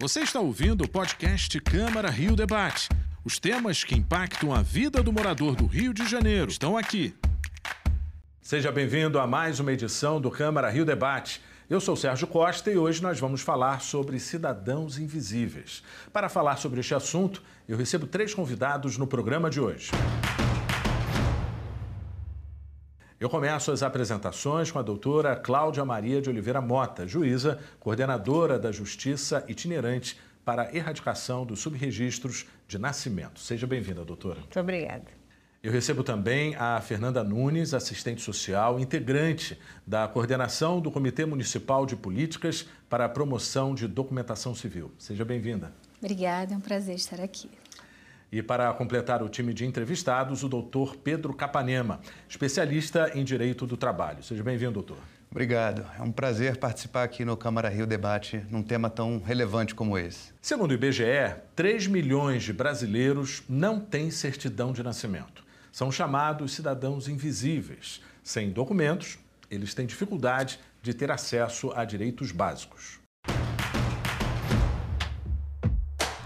Você está ouvindo o podcast Câmara Rio Debate. Os temas que impactam a vida do morador do Rio de Janeiro estão aqui. Seja bem-vindo a mais uma edição do Câmara Rio Debate. Eu sou Sérgio Costa e hoje nós vamos falar sobre cidadãos invisíveis. Para falar sobre este assunto, eu recebo três convidados no programa de hoje. Eu começo as apresentações com a doutora Cláudia Maria de Oliveira Mota, juíza, coordenadora da Justiça Itinerante para a Erradicação dos Subregistros de Nascimento. Seja bem-vinda, doutora. Muito obrigada. Eu recebo também a Fernanda Nunes, assistente social, integrante da coordenação do Comitê Municipal de Políticas para a Promoção de Documentação Civil. Seja bem-vinda. Obrigada, é um prazer estar aqui. E para completar o time de entrevistados, o doutor Pedro Capanema, especialista em direito do trabalho. Seja bem-vindo, doutor. Obrigado. É um prazer participar aqui no Câmara Rio Debate num tema tão relevante como esse. Segundo o IBGE, 3 milhões de brasileiros não têm certidão de nascimento. São chamados cidadãos invisíveis. Sem documentos, eles têm dificuldade de ter acesso a direitos básicos.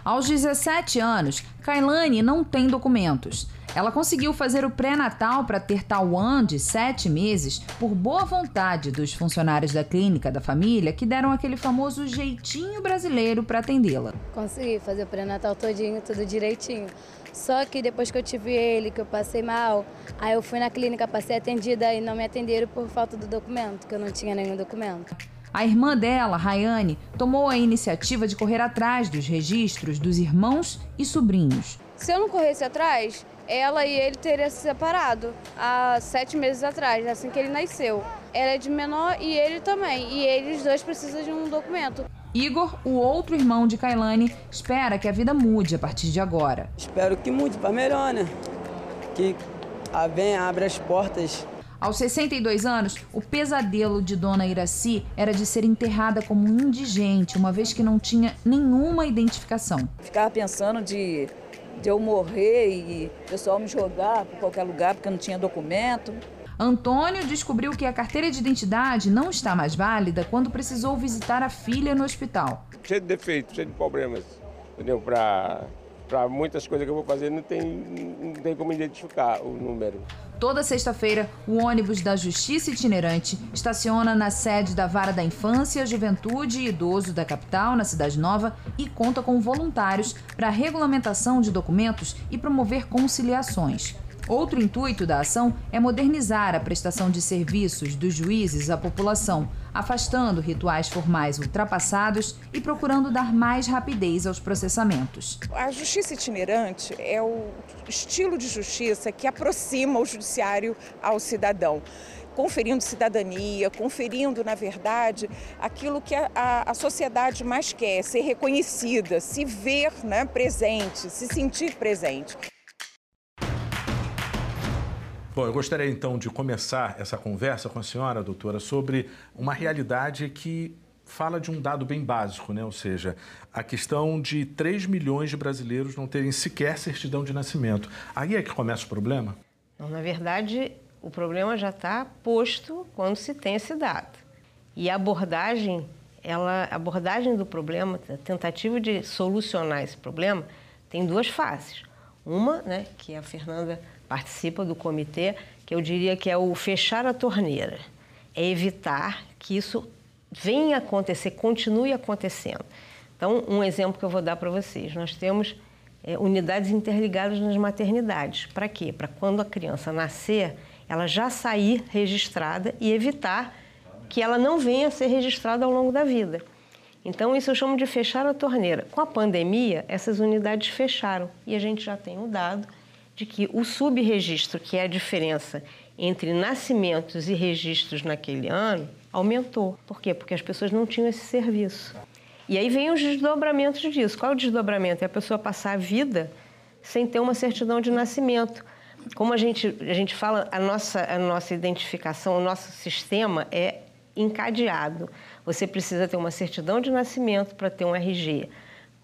Aos 17 anos, Kailane não tem documentos. Ela conseguiu fazer o pré-natal para ter Tauan de 7 meses por boa vontade dos funcionários da clínica da família que deram aquele famoso jeitinho brasileiro para atendê-la. Consegui fazer o pré-natal todinho, tudo direitinho. Só que depois que eu tive ele, que eu passei mal, aí eu fui na clínica, passei atendida e não me atenderam por falta do documento, que eu não tinha nenhum documento. A irmã dela, Rayane, tomou a iniciativa de correr atrás dos registros dos irmãos e sobrinhos. Se eu não corresse atrás, ela e ele teriam se separado há sete meses atrás, assim que ele nasceu. Ela é de menor e ele também, e eles dois precisam de um documento. Igor, o outro irmão de Kailane, espera que a vida mude a partir de agora. Espero que mude para melhor, né? Que a venha abre as portas aos 62 anos, o pesadelo de Dona Iraci era de ser enterrada como indigente, uma vez que não tinha nenhuma identificação. Ficava pensando de, de eu morrer e o pessoal me jogar para qualquer lugar porque eu não tinha documento. Antônio descobriu que a carteira de identidade não está mais válida quando precisou visitar a filha no hospital. Cheio de defeitos, cheio de problemas, entendeu? Para para muitas coisas que eu vou fazer não tem, não tem como identificar o número. Toda sexta-feira, o ônibus da Justiça Itinerante estaciona na sede da Vara da Infância, Juventude e Idoso da capital, na Cidade Nova, e conta com voluntários para regulamentação de documentos e promover conciliações. Outro intuito da ação é modernizar a prestação de serviços dos juízes à população, afastando rituais formais ultrapassados e procurando dar mais rapidez aos processamentos. A justiça itinerante é o estilo de justiça que aproxima o judiciário ao cidadão conferindo cidadania, conferindo, na verdade, aquilo que a, a, a, sociedade mais quer, ser reconhecida, se ver né, presente, se sentir presente. Bom, eu gostaria então de começar essa conversa com a senhora, doutora, sobre uma realidade que fala de um dado bem básico, né? ou seja, a questão de 3 milhões de brasileiros não terem sequer certidão de nascimento. Aí é que começa o problema? Não, na verdade, o problema já está posto quando se tem esse dado. E a abordagem, ela, a abordagem do problema, a tentativa de solucionar esse problema, tem duas faces. Uma, né, que a Fernanda participa do comitê, que eu diria que é o fechar a torneira, é evitar que isso venha acontecer, continue acontecendo. Então, um exemplo que eu vou dar para vocês: nós temos é, unidades interligadas nas maternidades. Para quê? Para quando a criança nascer, ela já sair registrada e evitar que ela não venha a ser registrada ao longo da vida. Então, isso eu chamo de fechar a torneira. Com a pandemia, essas unidades fecharam e a gente já tem o dado de que o subregistro, que é a diferença entre nascimentos e registros naquele ano, aumentou. Por quê? Porque as pessoas não tinham esse serviço. E aí vem os desdobramentos disso. Qual é o desdobramento? É a pessoa passar a vida sem ter uma certidão de nascimento. Como a gente, a gente fala, a nossa, a nossa identificação, o nosso sistema é encadeado. Você precisa ter uma certidão de nascimento para ter um RG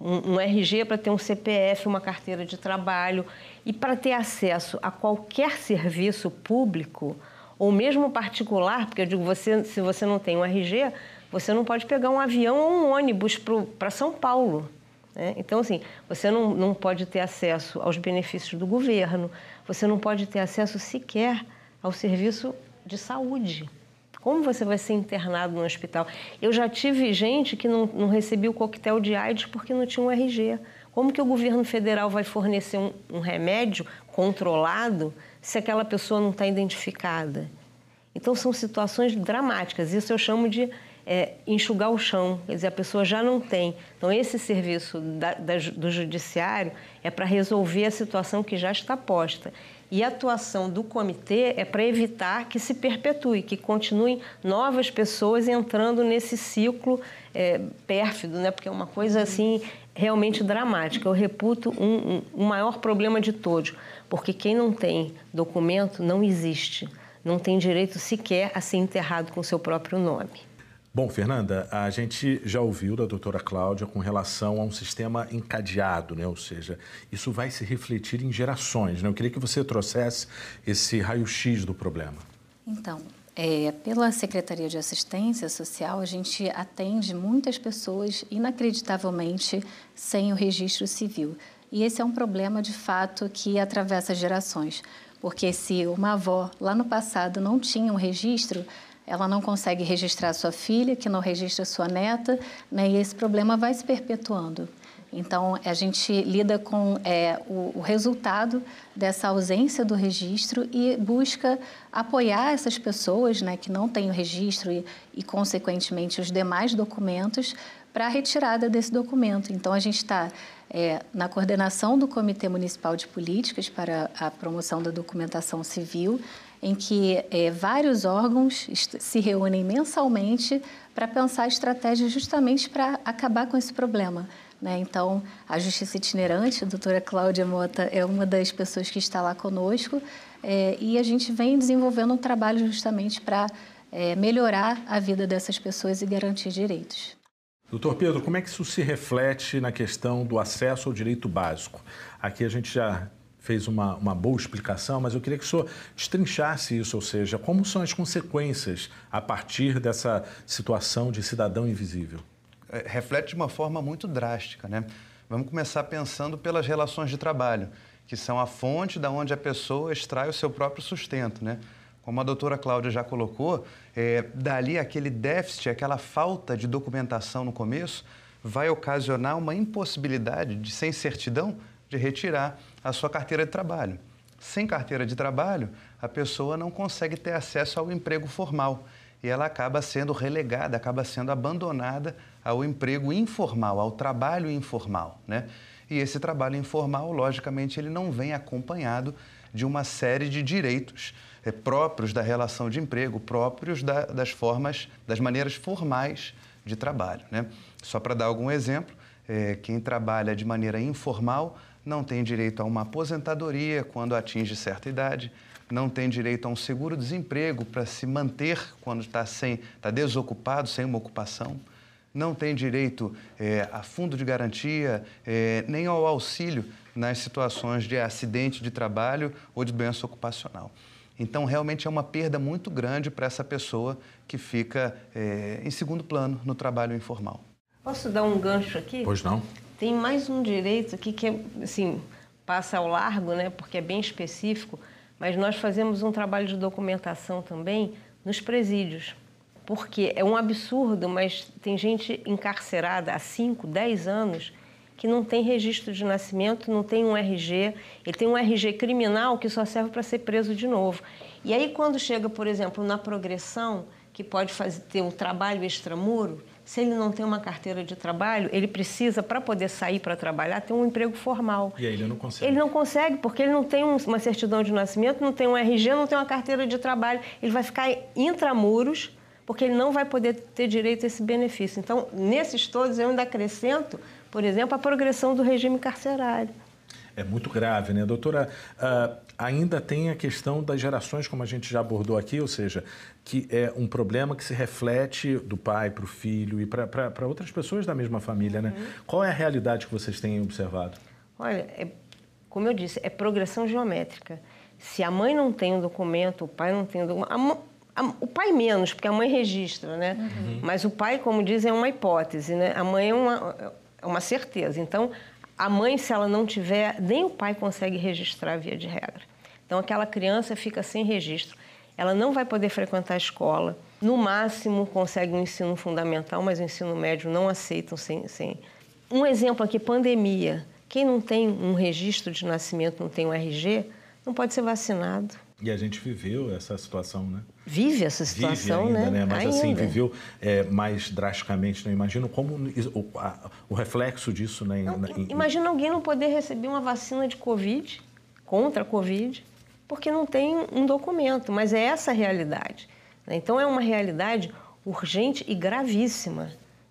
um, um RG para ter um CPF, uma carteira de trabalho e para ter acesso a qualquer serviço público ou mesmo particular, porque eu digo, você, se você não tem um RG, você não pode pegar um avião ou um ônibus para São Paulo. Né? Então, assim, você não, não pode ter acesso aos benefícios do governo, você não pode ter acesso sequer ao serviço de saúde. Como você vai ser internado no hospital? Eu já tive gente que não, não recebia o coquetel de AIDS porque não tinha um RG. Como que o governo federal vai fornecer um, um remédio controlado se aquela pessoa não está identificada? Então, são situações dramáticas. Isso eu chamo de é, enxugar o chão, quer dizer, a pessoa já não tem. Então, esse serviço da, da, do judiciário é para resolver a situação que já está posta. E a atuação do comitê é para evitar que se perpetue, que continuem novas pessoas entrando nesse ciclo é, pérfido, né? porque é uma coisa assim realmente dramática. Eu reputo um, um, um maior problema de todos, porque quem não tem documento não existe, não tem direito sequer a ser enterrado com seu próprio nome. Bom, Fernanda, a gente já ouviu da doutora Cláudia com relação a um sistema encadeado, né? ou seja, isso vai se refletir em gerações. Né? Eu queria que você trouxesse esse raio-x do problema. Então, é, pela Secretaria de Assistência Social, a gente atende muitas pessoas inacreditavelmente sem o registro civil. E esse é um problema, de fato, que atravessa gerações. Porque se uma avó lá no passado não tinha um registro, ela não consegue registrar sua filha, que não registra sua neta, né, e esse problema vai se perpetuando. Então, a gente lida com é, o, o, resultado dessa ausência do registro e busca apoiar essas pessoas né, que não têm o registro e, e consequentemente, os demais documentos para a retirada desse documento. Então, a gente está é, na coordenação do Comitê Municipal de Políticas para a Promoção da Documentação Civil, em que é, vários órgãos se reúnem mensalmente para pensar estratégias justamente para acabar com esse problema. Né? Então, a Justiça Itinerante, a doutora Cláudia Mota, é uma das pessoas que está lá conosco é, e a gente vem desenvolvendo um trabalho justamente para é, melhorar a vida dessas pessoas e garantir direitos. Doutor Pedro, como é que isso se reflete na questão do acesso ao direito básico? Aqui a gente já fez uma, uma boa explicação, mas eu queria que o senhor destrinchasse isso, ou seja, como são as consequências a partir dessa situação de cidadão invisível? É, reflete de uma forma muito drástica, né? Vamos começar pensando pelas relações de trabalho, que são a fonte da onde a pessoa extrai o seu próprio sustento, né? Como a doutora Cláudia já colocou, é, dali aquele déficit, aquela falta de documentação no começo, vai ocasionar uma impossibilidade de, sem certidão, de retirar a sua carteira de trabalho. Sem carteira de trabalho, a pessoa não consegue ter acesso ao emprego formal e ela acaba sendo relegada, acaba sendo abandonada ao emprego informal, ao trabalho informal, né? E esse trabalho informal, logicamente, ele não vem acompanhado de uma série de direitos é, próprios da relação de emprego, próprios da, das formas, das maneiras formais de trabalho, né? Só para dar algum exemplo, é, quem trabalha de maneira informal não tem direito a uma aposentadoria quando atinge certa idade, não tem direito a um seguro-desemprego para se manter quando está sem, está desocupado, sem uma ocupação, não tem direito é, a fundo de garantia, é, nem ao auxílio nas situações de acidente de trabalho ou de doença ocupacional. Então, realmente é uma perda muito grande para essa pessoa que fica é, em segundo plano no trabalho informal. Posso dar um gancho aqui? Pois não. Tem mais um direito aqui que é, assim, passa ao largo, né, porque é bem específico, mas nós fazemos um trabalho de documentação também nos presídios. Porque é um absurdo, mas tem gente encarcerada há 5, 10 anos que não tem registro de nascimento, não tem um RG, ele tem um RG criminal que só serve para ser preso de novo. E aí, quando chega, por exemplo, na progressão, que pode fazer, ter um trabalho extramuro, se ele não tem uma carteira de trabalho, ele precisa, para poder sair para trabalhar, ter um emprego formal. E aí ele não consegue? Ele não consegue, porque ele não tem uma certidão de nascimento, não tem um RG, não tem uma carteira de trabalho. Ele vai ficar intramuros, porque ele não vai poder ter direito a esse benefício. Então, nesses todos, eu ainda acrescento, por exemplo, a progressão do regime carcerário. É muito grave, né? Doutora, uh, ainda tem a questão das gerações, como a gente já abordou aqui, ou seja, que é um problema que se reflete do pai para o filho e para outras pessoas da mesma família, né? Uhum. Qual é a realidade que vocês têm observado? Olha, é, como eu disse, é progressão geométrica. Se a mãe não tem um documento, o pai não tem um documento, a, o pai menos, porque a mãe registra, né? Uhum. Mas o pai, como dizem, é uma hipótese, né? A mãe é uma, é uma certeza. Então, a mãe, se ela não tiver, nem o pai consegue registrar via de regra. Então, aquela criança fica sem registro. Ela não vai poder frequentar a escola. No máximo, consegue um ensino fundamental, mas o ensino médio não aceitam sem, sem. Um exemplo aqui, pandemia. Quem não tem um registro de nascimento, não tem um RG, não pode ser vacinado. E a gente viveu essa situação, né? Vive essa situação, Vive ainda, né? né? Mas assim, ainda. assim, viveu é, mais drasticamente. Não imagino como o, a, o reflexo disso, né? Não, imagina alguém não poder receber uma vacina de Covid, contra a Covid, porque não tem um documento. Mas é essa a realidade. Né? Então, é uma realidade urgente e gravíssima.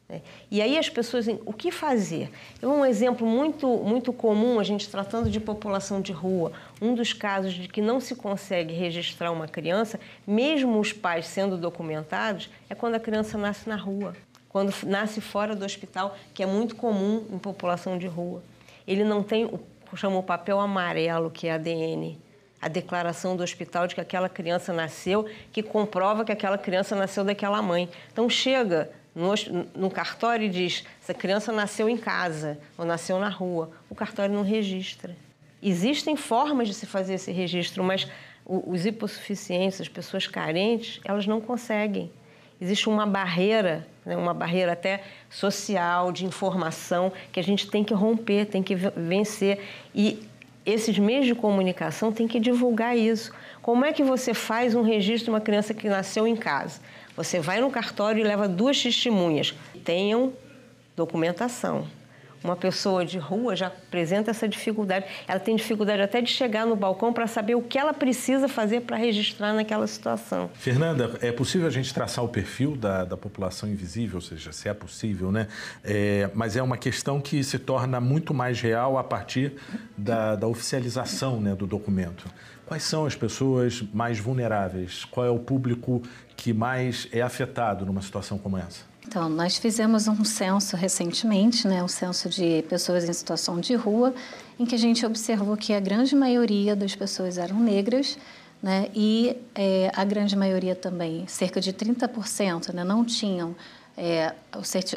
Né? E aí as pessoas, o que fazer? É um exemplo muito, muito comum, a gente tratando de população de rua, um dos casos de que não se consegue registrar uma criança, mesmo os pais sendo documentados, é quando a criança nasce na rua, quando nasce fora do hospital, que é muito comum em população de rua. Ele não tem, chama o papel amarelo, que é ADN, a declaração do hospital de que aquela criança nasceu, que comprova que aquela criança nasceu daquela mãe. Então chega no, no cartório diz: essa criança nasceu em casa ou nasceu na rua. O cartório não registra. Existem formas de se fazer esse registro, mas os hipossuficientes, as pessoas carentes, elas não conseguem. Existe uma barreira, né, uma barreira até social, de informação, que a gente tem que romper, tem que vencer. E esses meios de comunicação têm que divulgar isso. Como é que você faz um registro de uma criança que nasceu em casa? Você vai no cartório e leva duas testemunhas. Tenham documentação. Uma pessoa de rua já apresenta essa dificuldade. Ela tem dificuldade até de chegar no balcão para saber o que ela precisa fazer para registrar naquela situação. Fernanda, é possível a gente traçar o perfil da, da população invisível, ou seja, se é possível, né? É, mas é uma questão que se torna muito mais real a partir da, da oficialização né, do documento. Quais são as pessoas mais vulneráveis? Qual é o público que mais é afetado numa situação como essa? Então, nós fizemos um censo recentemente, né, um censo de pessoas em situação de rua, em que a gente observou que a grande maioria das pessoas eram negras, né, e é, a grande maioria também, cerca de 30%, né, não tinham é,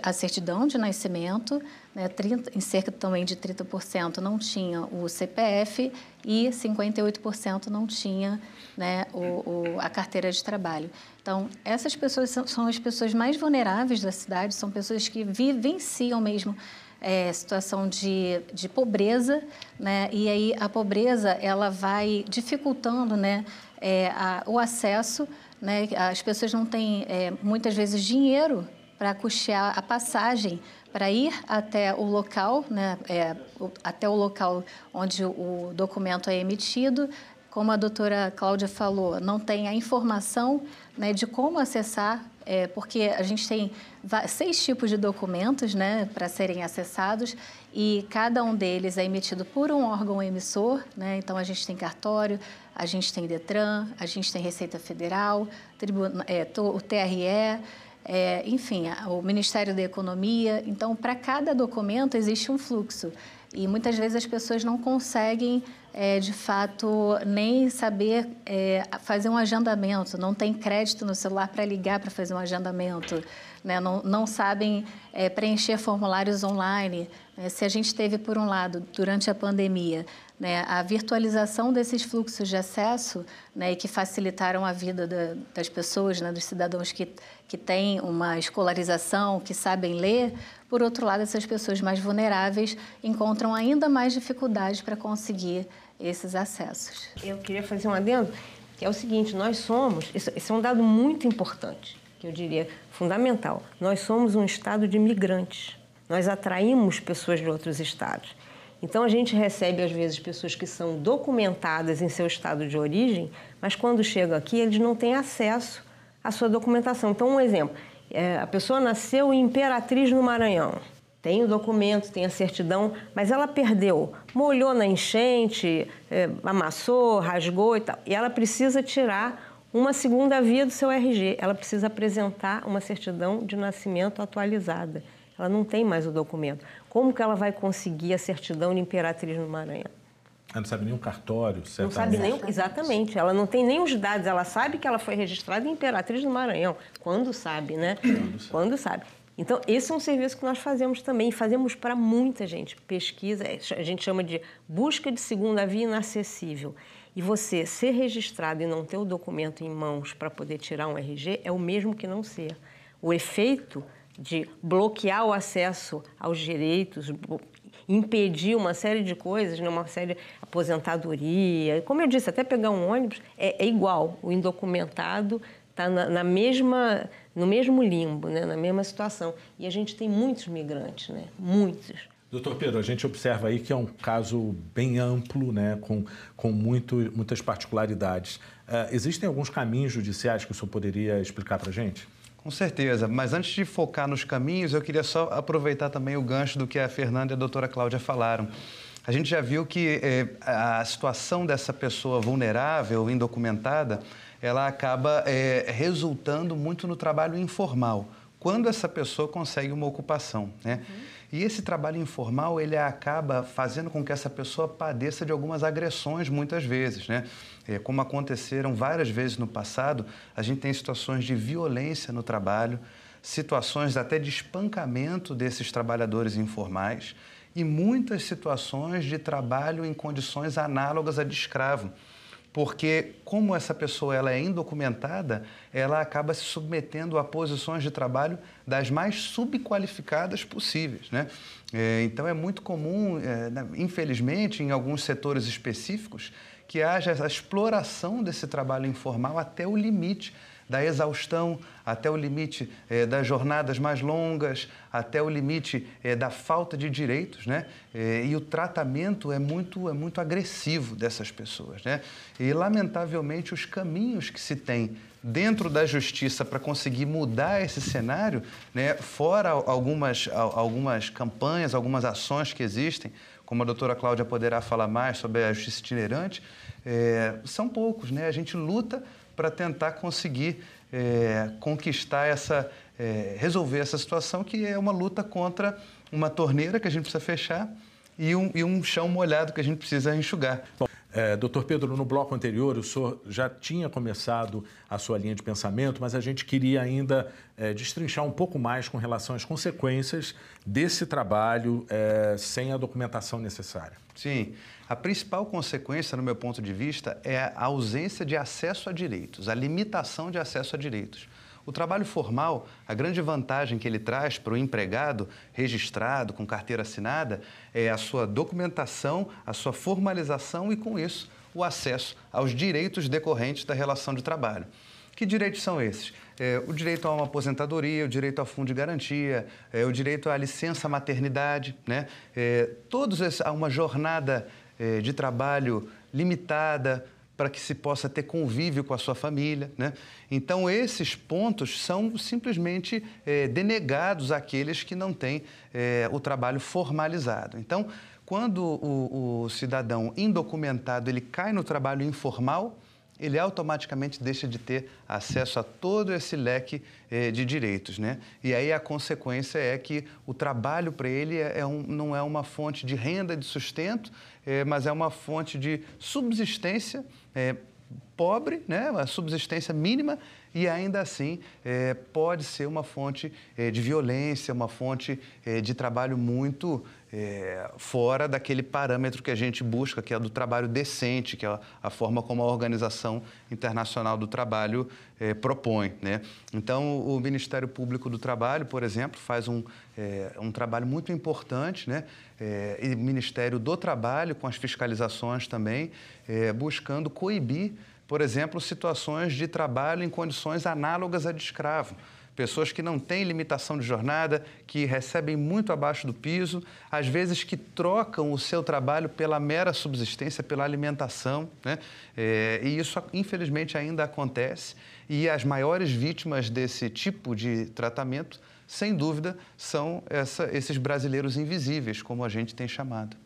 a certidão de nascimento, né, 30, em cerca também de 30% não tinha o CPF e 58% não tinha né, o, o, a carteira de trabalho. Então, essas pessoas são, são, as pessoas mais vulneráveis da cidade, são pessoas que vivenciam mesmo é, situação de, de pobreza, né, e aí a pobreza ela vai dificultando né, é, a, o acesso, né, as pessoas não têm é, muitas vezes dinheiro para custear a passagem para ir até o local, né, é, até o local onde o documento é emitido. Como a doutora Cláudia falou, não tem a informação né, de como acessar, é, porque a gente tem seis tipos de documentos né, para serem acessados e cada um deles é emitido por um órgão emissor. Né, então, a gente tem cartório, a gente tem DETRAN, a gente tem Receita Federal, é, o TRE, é, enfim, o Ministério da Economia. Então, para cada documento existe um fluxo. E muitas vezes as pessoas não conseguem, é, de fato, nem saber é, fazer um agendamento, não tem crédito no celular para ligar para fazer um agendamento, né? não, não sabem é, preencher formulários online. Né? Se a gente teve, por um lado, durante a pandemia, né, a virtualização desses fluxos de acesso né, e que facilitaram a vida da, das pessoas, né, dos cidadãos que, que têm uma escolarização, que sabem ler, por outro lado, essas pessoas mais vulneráveis encontram ainda mais dificuldades para conseguir esses acessos. Eu queria fazer um adendo, que é o seguinte, nós somos, esse é um dado muito importante, que eu diria fundamental, nós somos um estado de migrantes, nós atraímos pessoas de outros estados. Então a gente recebe às vezes pessoas que são documentadas em seu estado de origem, mas quando chegam aqui eles não têm acesso à sua documentação. Então um exemplo, é, a pessoa nasceu em Imperatriz no Maranhão, tem o documento, tem a certidão, mas ela perdeu, molhou na enchente, é, amassou, rasgou e tal, e ela precisa tirar uma segunda via do seu RG. Ela precisa apresentar uma certidão de nascimento atualizada. Ela não tem mais o documento. Como que ela vai conseguir a certidão de Imperatriz no Maranhão? Ela não sabe nem o cartório, Não sabe nem, exatamente. Ela não tem nem os dados. Ela sabe que ela foi registrada em Imperatriz do Maranhão. Quando sabe, né? Quando sabe. Quando sabe. Então, esse é um serviço que nós fazemos também, fazemos para muita gente. Pesquisa, é, a gente chama de busca de segunda via inacessível. E você ser registrado e não ter o documento em mãos para poder tirar um RG é o mesmo que não ser. O efeito de bloquear o acesso aos direitos, impedir uma série de coisas, né? uma série de aposentadoria, como eu disse, até pegar um ônibus é, é igual. O indocumentado está na, na, mesma, no mesmo limbo, né? na mesma situação. E a gente tem muitos migrantes, né? muitos. Doutor Pedro, a gente observa aí que é um caso bem amplo, né? com, com muito, muitas particularidades. Uh, existem alguns caminhos judiciais que o senhor poderia explicar para a gente? Com certeza, mas antes de focar nos caminhos, eu queria só aproveitar também o gancho do que a Fernanda e a doutora Cláudia falaram. A gente já viu que eh, a situação dessa pessoa vulnerável, indocumentada, ela acaba é, resultando muito no trabalho informal, quando essa pessoa consegue uma ocupação, né? Uhum. E esse trabalho informal, ele acaba fazendo com que essa pessoa padeça de algumas agressões muitas vezes, né? É, como aconteceram várias vezes no passado, a gente tem situações de violência no trabalho, situações até de espancamento desses trabalhadores informais e muitas situações de trabalho em condições análogas a de escravo porque como essa pessoa ela é indocumentada, ela acaba se submetendo a posições de trabalho das mais subqualificadas possíveis, né? É, então é muito comum, é, infelizmente, em alguns setores específicos, que haja essa exploração desse trabalho informal até o limite da exaustão, até o limite é, das jornadas mais longas, até o limite é, da falta de direitos, né? É, e o tratamento é muito, é muito agressivo dessas pessoas, né? E, lamentavelmente, os caminhos que se tem dentro da justiça para conseguir mudar esse cenário, né, fora algumas, algumas campanhas, algumas ações que existem, como a doutora Cláudia poderá falar mais sobre a justiça itinerante, é, são poucos. Né? A gente luta para tentar conseguir é, conquistar essa, é, resolver essa situação, que é uma luta contra uma torneira que a gente precisa fechar e um, e um chão molhado que a gente precisa enxugar. Bom, é, doutor Pedro, no bloco anterior, o senhor já tinha começado a sua linha de pensamento, mas a gente queria ainda é, destrinchar um pouco mais com relação às consequências desse trabalho é, sem a documentação necessária. Sim. A principal consequência, no meu ponto de vista, é a ausência de acesso a direitos, a limitação de acesso a direitos. O trabalho formal, a grande vantagem que ele traz para o empregado registrado, com carteira assinada, é a sua documentação, a sua formalização e, com isso, o acesso aos direitos decorrentes da relação de trabalho. Que direitos são esses? É, o direito a uma aposentadoria, o direito ao fundo de garantia, é, o direito à licença maternidade, né? É, todos esses, uma jornada é, de trabalho limitada para que se possa ter convívio com a sua família. Né? Então, esses pontos são simplesmente é, denegados àqueles que não têm é, o trabalho formalizado. Então, quando o, o cidadão indocumentado ele cai no trabalho informal, ele automaticamente deixa de ter acesso a todo esse leque eh, de direitos. Né? E aí a consequência é que o trabalho para ele é, é um, não é uma fonte de renda, de sustento, eh, mas é uma fonte de subsistência eh, pobre, né? uma subsistência mínima, e ainda assim é, pode ser uma fonte é, de violência, uma fonte é, de trabalho muito é, fora daquele parâmetro que a gente busca, que é do trabalho decente, que é a, forma como a Organização Internacional do Trabalho é, propõe. Né? Então, o Ministério Público do Trabalho, por exemplo, faz um, é, um trabalho muito importante, né? e o Ministério do Trabalho, com as fiscalizações também, buscando coibir, por exemplo, situações de trabalho em condições análogas a de escravo pessoas que não têm limitação de jornada, que recebem muito abaixo do piso, às vezes que trocam o seu trabalho pela mera subsistência, pela alimentação. Né? É, e isso, infelizmente, ainda acontece. E as maiores vítimas desse tipo de tratamento, sem dúvida, são essa, esses brasileiros invisíveis, como a gente tem chamado.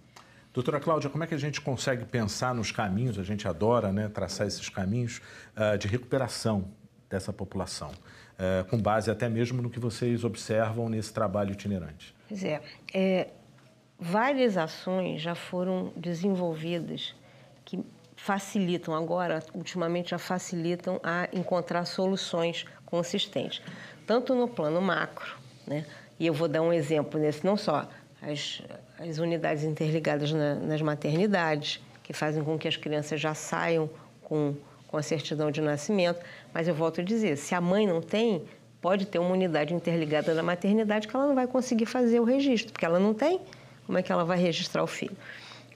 Doutora Cláudia, como é que a gente consegue pensar nos caminhos, a gente adora né, traçar esses caminhos uh, de recuperação dessa população? É, com base até mesmo no que vocês observam nesse trabalho itinerante? Pois é, é várias ações já foram desenvolvidas facilitam agora, ultimamente já facilitam a encontrar soluções consistentes, tanto no plano macro, né? E eu vou dar um exemplo nesse, não só as, as unidades interligadas na, nas maternidades, que fazem com que as crianças já saiam com, com a certidão de nascimento, mas eu volto a dizer, se a mãe não tem, pode ter uma unidade interligada na maternidade que ela não vai conseguir fazer o registro, porque ela não tem, como é que ela vai registrar o filho?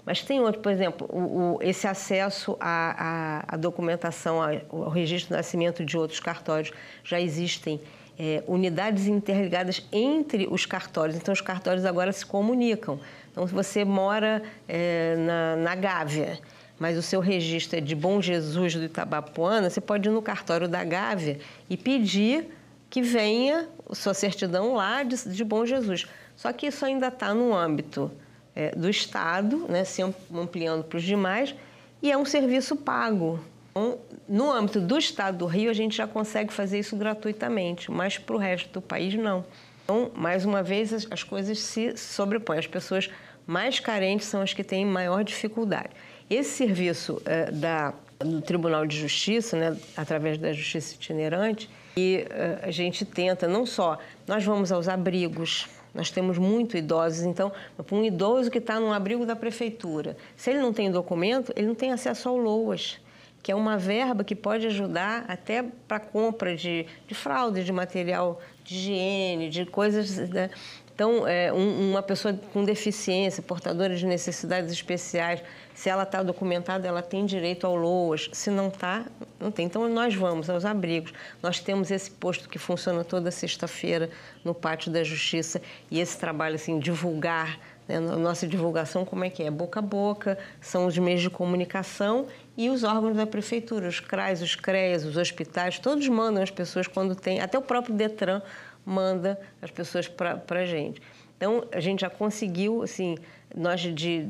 Mas tem outro, por exemplo, o, o, esse acesso à, à, à documentação, ao, registro de nascimento de outros cartórios. Já existem é, unidades interligadas entre os cartórios, então os cartórios agora se comunicam. Então, se você mora é, na, na Gávea, mas o seu registro é de Bom Jesus do Itabapuana, você pode ir no cartório da Gávea e pedir que venha sua certidão lá de, de Bom Jesus. Só que isso ainda está no âmbito é, do Estado, né, se ampliando para os demais, e é um serviço pago. Então, no âmbito do Estado do Rio, a gente já consegue fazer isso gratuitamente, mas para o resto do país, não. Então, mais uma vez, as, as coisas se sobrepõem. As pessoas mais carentes são as que têm maior dificuldade. Esse serviço é, da, do Tribunal de Justiça, né, através da Justiça Itinerante, e é, a gente tenta não só, nós vamos aos abrigos, nós temos muito idosos, então, um idoso que está num abrigo da prefeitura, se ele não tem documento, ele não tem acesso ao LOAS, que é uma verba que pode ajudar até para compra de, de de material de higiene, de coisas. Né? Então, é, um, uma pessoa com deficiência, portadora de necessidades especiais, se ela está documentada, ela tem direito ao LOAS. Se não está, não tem. Então, nós vamos aos abrigos. Nós temos esse posto que funciona toda sexta-feira no Pátio da Justiça. E esse trabalho, assim, divulgar, né? nossa divulgação, como é que é? Boca a boca, são os meios de comunicação e os órgãos da prefeitura, os CRAs, os CREAs, os hospitais, todos mandam as pessoas quando tem, até o próprio DETRAN manda as pessoas para a gente. Então, a gente já conseguiu, assim, nós de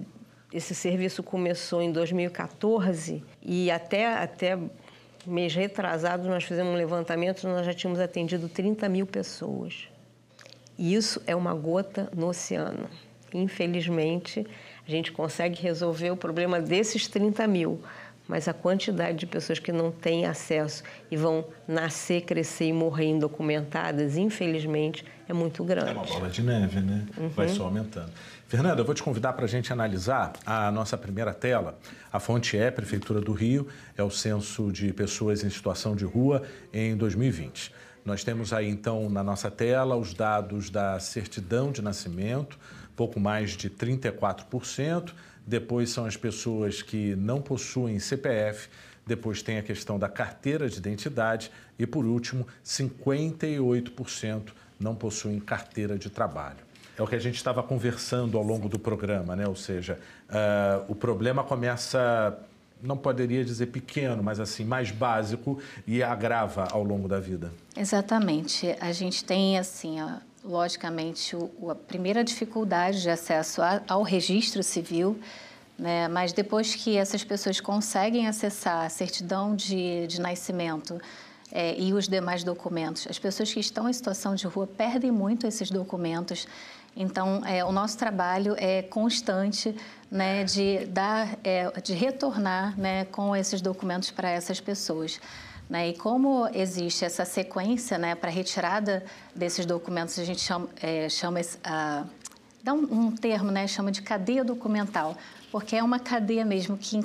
esse serviço começou em 2014 e até, até mês retrasado nós fizemos um levantamento, nós já tínhamos atendido 30 mil pessoas. E isso é uma gota no oceano. Infelizmente, a gente consegue resolver o problema desses 30 mil, mas a quantidade de pessoas que não têm acesso e vão nascer, crescer e morrer indocumentadas, infelizmente, é muito grande. É uma bola de neve, né? Uhum. Vai só aumentando. Fernanda, eu vou te convidar para a gente analisar a nossa primeira tela. A fonte é Prefeitura do Rio, é o censo de pessoas em situação de rua em 2020. Nós temos aí então na nossa tela os dados da certidão de nascimento, pouco mais de 34%. Depois são as pessoas que não possuem CPF. Depois tem a questão da carteira de identidade. E por último, 58% não possuem carteira de trabalho. É o que a gente estava conversando ao longo do programa, né? Ou seja, uh, o problema começa, não poderia dizer pequeno, mas assim, mais básico e agrava ao longo da vida. Exatamente. A gente tem, assim, logicamente, a primeira dificuldade de acesso ao registro civil, né? mas depois que essas pessoas conseguem acessar a certidão de, de nascimento, é, e os demais documentos. As pessoas que estão em situação de rua perdem muito esses documentos então, é, o nosso trabalho é constante né, de, dar, é, de retornar né, com esses documentos para essas pessoas. Né? E como existe essa sequência né, para retirada desses documentos, a gente chama, é, chama uh, dá um, um, termo, né, chama de cadeia documental, porque é uma cadeia mesmo que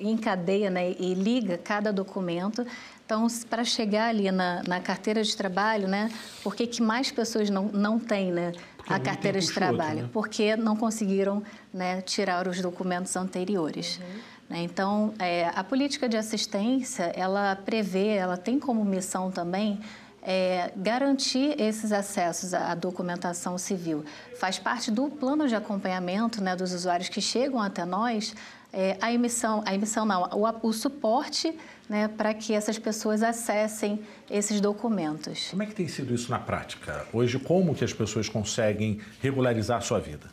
encadeia né, e liga cada documento então, para chegar ali na, na, carteira de trabalho, né, por que mais pessoas não, não têm né, a carteira de trabalho? Outro, né? Porque não conseguiram né, tirar os documentos anteriores. Uhum. Né. Então, é, a política de assistência, ela prevê, ela tem como missão também é, garantir esses acessos à documentação civil. Faz parte do plano de acompanhamento né, dos usuários que chegam até nós é, a emissão, a emissão não, o, o suporte né, para que essas pessoas acessem esses documentos. Como é que tem sido isso na prática? Hoje, como que as pessoas conseguem regularizar a sua vida?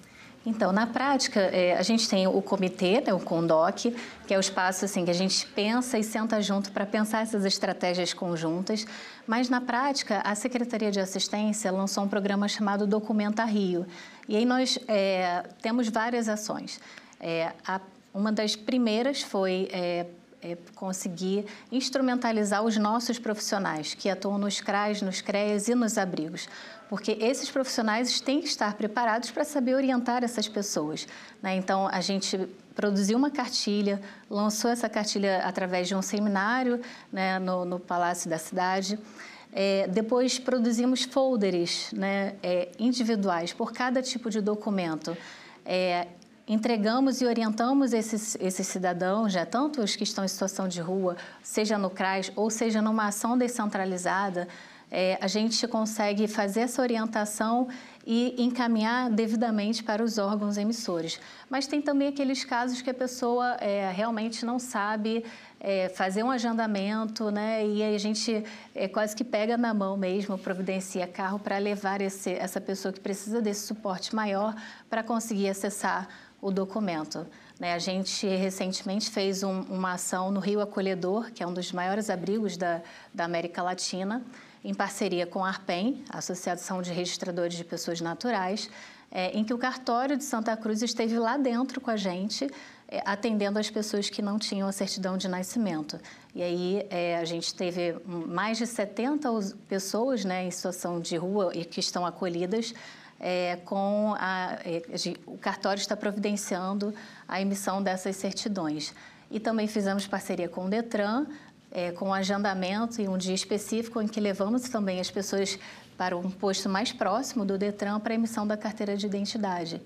Então, na prática, é, a gente tem o comitê, né, o CONDOC, que é o espaço assim, que a gente pensa e senta junto para pensar essas estratégias conjuntas, mas na prática, a Secretaria de Assistência lançou um programa chamado Documenta Rio. E aí nós é, temos várias ações. É, a Uma das primeiras foi é, é, conseguir instrumentalizar os nossos profissionais que atuam nos CRAs, nos CREAs e nos abrigos, porque esses profissionais têm que estar preparados para saber orientar essas pessoas. Né? Então, a gente produziu uma cartilha, lançou essa cartilha através de um seminário né, no, no Palácio da Cidade. É, depois produzimos folders né, é, individuais por cada tipo de documento. É, entregamos e orientamos esses, esses cidadãos, já tanto os que estão em situação de rua, seja no CRAS ou seja numa ação descentralizada, é, a gente consegue fazer essa orientação e encaminhar devidamente para os órgãos emissores. Mas tem também aqueles casos que a pessoa é, realmente não sabe é, fazer um agendamento, né? E a gente é, quase que pega na mão mesmo, providencia carro para levar esse, essa pessoa que precisa desse suporte maior para conseguir acessar o documento. Né? A gente recentemente fez um, uma ação no Rio Acolhedor, que é um dos maiores abrigos da, da América Latina, em parceria com a ARPEM, Associação de Registradores de Pessoas Naturais, é, em que o cartório de Santa Cruz esteve lá dentro com a gente, é, atendendo as pessoas que não tinham a certidão de nascimento. E aí é, a gente teve mais de 70 pessoas né, em situação de rua e que estão acolhidas é, com a, é, o cartório está providenciando a emissão dessas certidões. E também fizemos parceria com o Detran, é, com agendamento e um dia específico em que levamos também as pessoas para um posto mais próximo do Detran para a emissão da carteira de identidade.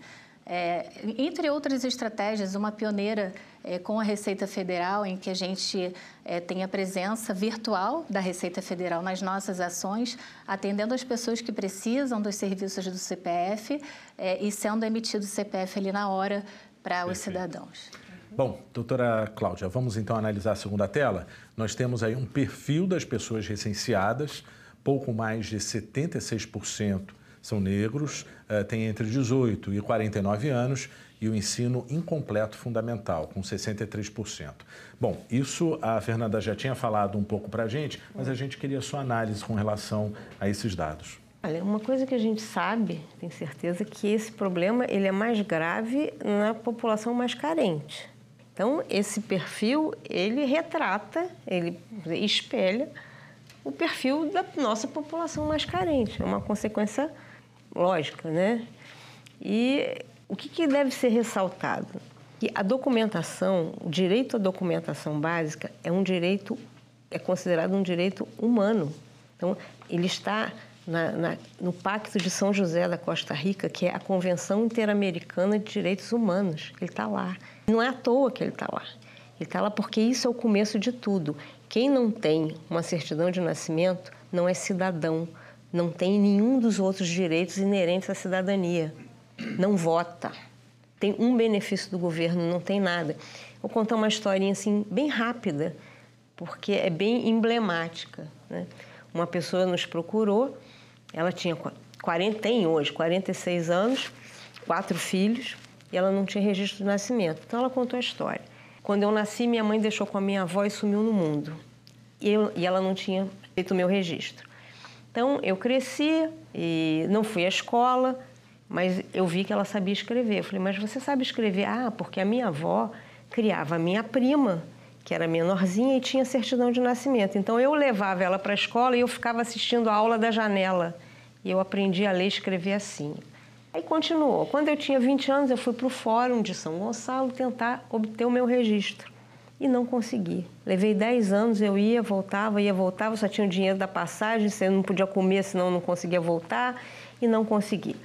É, entre outras estratégias, uma pioneira é, com a Receita Federal, em que a gente é, tem a presença virtual da Receita Federal nas nossas ações, atendendo as pessoas que precisam dos serviços do CPF é, e sendo emitido o CPF ali na hora para os cidadãos. Bom, doutora Cláudia, vamos então analisar a segunda tela. Nós temos aí um perfil das pessoas recenseadas, pouco mais de 76% são negros, uh, têm entre 18 e 49 anos e o ensino incompleto fundamental, com 63%. Bom, isso a Fernanda já tinha falado um pouco para a gente, mas a gente queria sua análise com relação a esses dados. Olha, uma coisa que a gente sabe, tem certeza, que esse problema ele é mais grave na população mais carente. Então, esse perfil, ele retrata, ele espelha o perfil da nossa população mais carente. É uma consequência lógica, né? E o que, que deve ser ressaltado? Que a documentação, o direito à documentação básica é um direito, é considerado um direito humano. Então, ele está na, na, no Pacto de São José da Costa Rica, que é a Convenção Interamericana de Direitos Humanos. Ele está lá. Não é à toa que ele está lá. Ele está lá porque isso é o começo de tudo. Quem não tem uma certidão de nascimento não é cidadão, não tem nenhum dos outros direitos inerentes à cidadania. Não vota. Tem um benefício do governo, não tem nada. Vou contar uma historinha assim, bem rápida, porque é bem emblemática. Né? Uma pessoa nos procurou, ela tinha 40, tem hoje 46 anos, quatro filhos, e ela não tinha registro de nascimento. Então ela contou a história. Quando eu nasci, minha mãe deixou com a minha avó e sumiu no mundo. E, eu, e ela não tinha feito o meu registro. Então eu cresci e não fui à escola, mas eu vi que ela sabia escrever. Eu falei, mas você sabe escrever? Ah, porque a minha avó criava a minha prima, que era menorzinha e tinha certidão de nascimento. Então eu levava ela para a escola e eu ficava assistindo a aula da janela. E eu aprendi a ler e escrever assim. Aí continuou. Quando eu tinha 20 anos, eu fui para o Fórum de São Gonçalo tentar obter o meu registro e não consegui. Levei 10 anos, eu ia, voltava, ia, voltava, só tinha o dinheiro da passagem, você não podia comer, senão não conseguia voltar, e não consegui.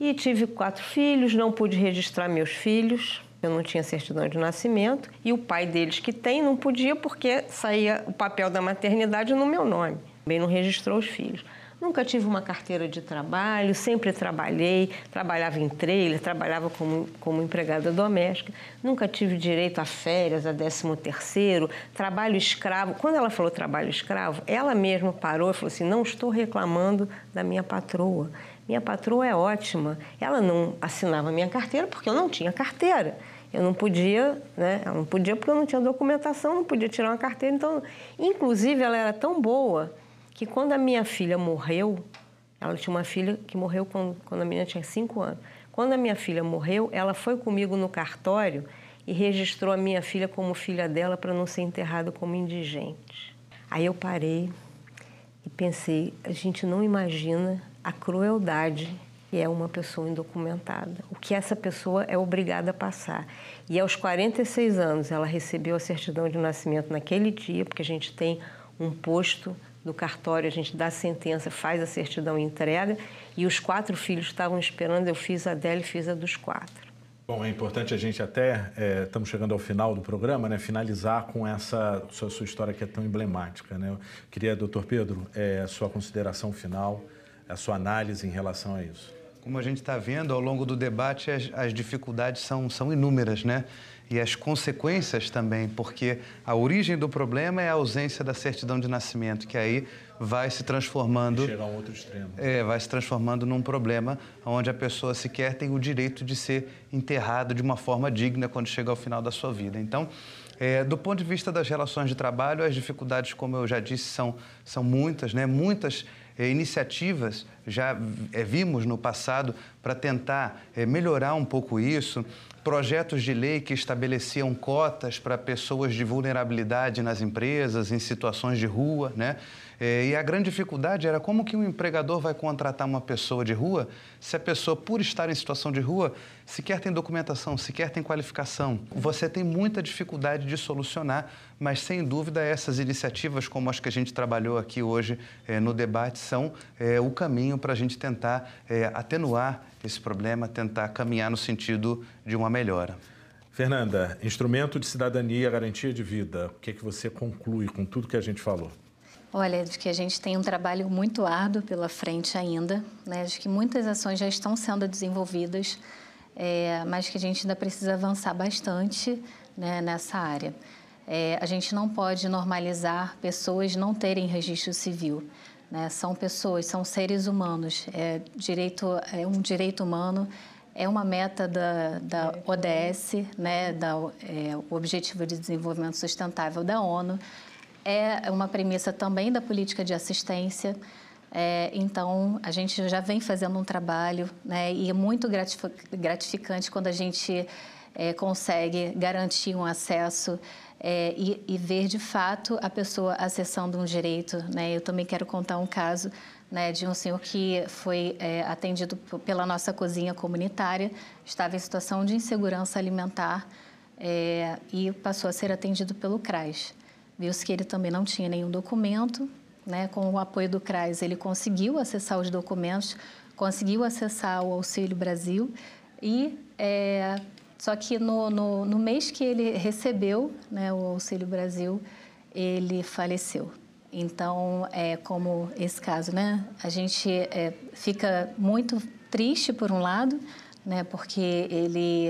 E tive quatro filhos, não pude registrar meus filhos, eu não tinha certidão de nascimento, e o pai deles que tem não podia porque saía o papel da maternidade no meu nome. Também não registrou os filhos. Nunca tive uma carteira de trabalho, sempre trabalhei, trabalhava em trailer, trabalhava como, como empregada doméstica. Nunca tive direito a férias, a décimo terceiro, trabalho escravo. Quando ela falou trabalho escravo, ela mesma parou e falou assim, não estou reclamando da minha patroa. Minha patroa é ótima. Ela não assinava minha carteira porque eu não tinha carteira. Eu não podia, né? Eu não podia porque eu não tinha documentação, não podia tirar uma carteira. Então, inclusive, ela era tão boa que quando a minha filha morreu, ela tinha uma filha que morreu quando, quando a menina tinha cinco anos. Quando a minha filha morreu, ela foi comigo no cartório e registrou a minha filha como filha dela para não ser enterrada como indigente. Aí eu parei e pensei, a gente não imagina a crueldade que é uma pessoa indocumentada, o que essa pessoa é obrigada a passar. E aos 46 anos ela recebeu a certidão de nascimento naquele dia, porque a gente tem um posto do cartório, a gente dá a sentença, faz a certidão e entrega, e os quatro filhos estavam esperando, eu fiz a dela e fiz a dos quatro. Bom, é importante a gente até, é, estamos chegando ao final do programa, né, finalizar com essa sua, sua história que é tão emblemática. Né? Eu queria, doutor Pedro, é, a sua consideração final, a sua análise em relação a isso. Como a gente está vendo ao longo do debate, as, as, dificuldades são, são inúmeras, né? E as consequências também, porque a origem do problema é a ausência da certidão de nascimento, que aí vai se transformando. Chega a um outro extremo. É, vai se transformando num problema onde a pessoa sequer tem o direito de ser enterrada de uma forma digna quando chega ao final da sua vida. Então, é, do ponto de vista das relações de trabalho, as dificuldades, como eu já disse, são, são muitas, né? Muitas iniciativas já é, vimos no passado para tentar é, melhorar um pouco isso, projetos de lei que estabeleciam cotas para pessoas de vulnerabilidade nas empresas, em situações de rua, né? É, e a grande dificuldade era como que um empregador vai contratar uma pessoa de rua se a pessoa, por estar em situação de rua, sequer tem documentação, sequer tem qualificação. Você tem muita dificuldade de solucionar, mas sem dúvida essas iniciativas, como as que a gente trabalhou aqui hoje é, no debate, são é, o caminho para a gente tentar atenuar esse problema, tentar caminhar no sentido de uma melhora. Fernanda, instrumento de cidadania, garantia de vida, o que, é que você conclui com tudo que a gente falou? Olha, de que a gente tem um trabalho muito árduo pela frente ainda, né? de que muitas ações já estão sendo desenvolvidas, é, mas que a gente ainda precisa avançar bastante né, nessa área. É, a gente não pode normalizar pessoas não terem registro civil. Né? São pessoas, são seres humanos. É, direito, é um direito humano, é uma meta da, da ODS, né? da, é, o Objetivo de Desenvolvimento Sustentável da ONU é uma premissa também da política de assistência. É, então, a gente já vem fazendo um trabalho né, e é muito gratificante quando a gente é, consegue garantir um acesso é, e, e, ver de fato a pessoa acessando um direito. Né? Eu também quero contar um caso né, de um senhor que foi é, atendido pela nossa cozinha comunitária, estava em situação de insegurança alimentar é, e passou a ser atendido pelo CRAS. Viu-se que ele também não tinha nenhum documento, né? com o apoio do CRAS ele conseguiu acessar os documentos, conseguiu acessar o Auxílio Brasil e é, só que no, no, no, mês que ele recebeu né, o Auxílio Brasil, ele faleceu. Então, é como esse caso, né? A gente é, fica muito triste por um lado, né? Porque ele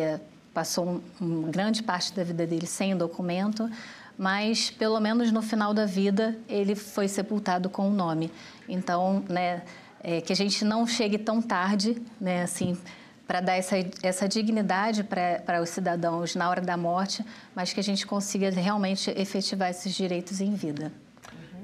passou um, um grande parte da vida dele sem documento, mas pelo menos no final da vida ele foi sepultado com o um nome. Então, né, é, que a gente não chegue tão tarde, né, assim, para dar essa, essa dignidade para os cidadãos na hora da morte, mas que a gente consiga realmente efetivar esses direitos em vida.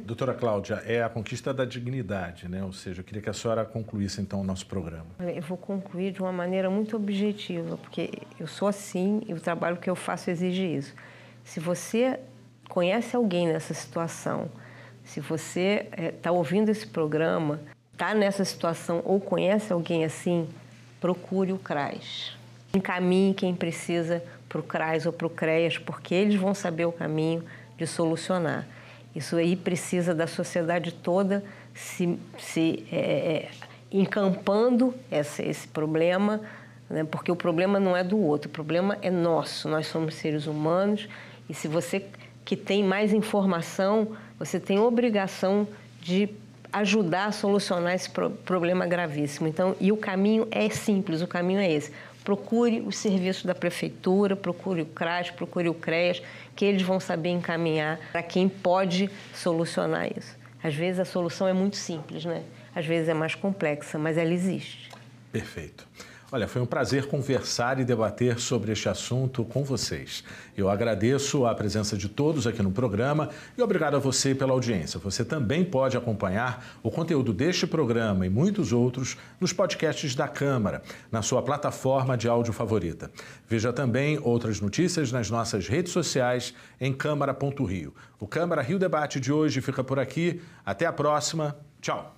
Doutora Cláudia, é a conquista da dignidade, né? Ou seja, eu queria que a senhora concluísse então o nosso programa. Eu vou concluir de uma maneira muito objetiva, porque eu sou assim e o trabalho que eu faço exige isso. Se você conhece alguém nessa situação, se você está eh, é, ouvindo esse programa, está nessa situação ou conhece alguém assim, procure o CRAS. Encaminhe quem precisa para o CRAS ou para o CREAS, porque eles vão saber o caminho de solucionar. Isso aí precisa da sociedade toda se, se é, encampando esse, esse problema, né? porque o problema não é do outro, o problema é nosso. Nós somos seres humanos e se você que tem mais informação, você tem obrigação de ajudar a solucionar esse problema gravíssimo. Então, e o caminho é simples, o caminho é esse. Procure os serviços da prefeitura, procure o CRAS, procure o CREAS, que eles vão saber encaminhar para quem pode solucionar isso. Às vezes a solução é muito simples, né? Às vezes é mais complexa, mas ela existe. Perfeito. Olha, foi um prazer conversar e debater sobre este assunto com vocês. Eu agradeço a presença de todos aqui no programa e obrigado a você pela audiência. Você também pode acompanhar o conteúdo deste programa e muitos outros nos podcasts da Câmara, na sua plataforma de áudio favorita. Veja também outras notícias nas nossas redes sociais em câmara.rio. O Câmara Rio Debate de hoje fica por aqui. Até a próxima. Tchau.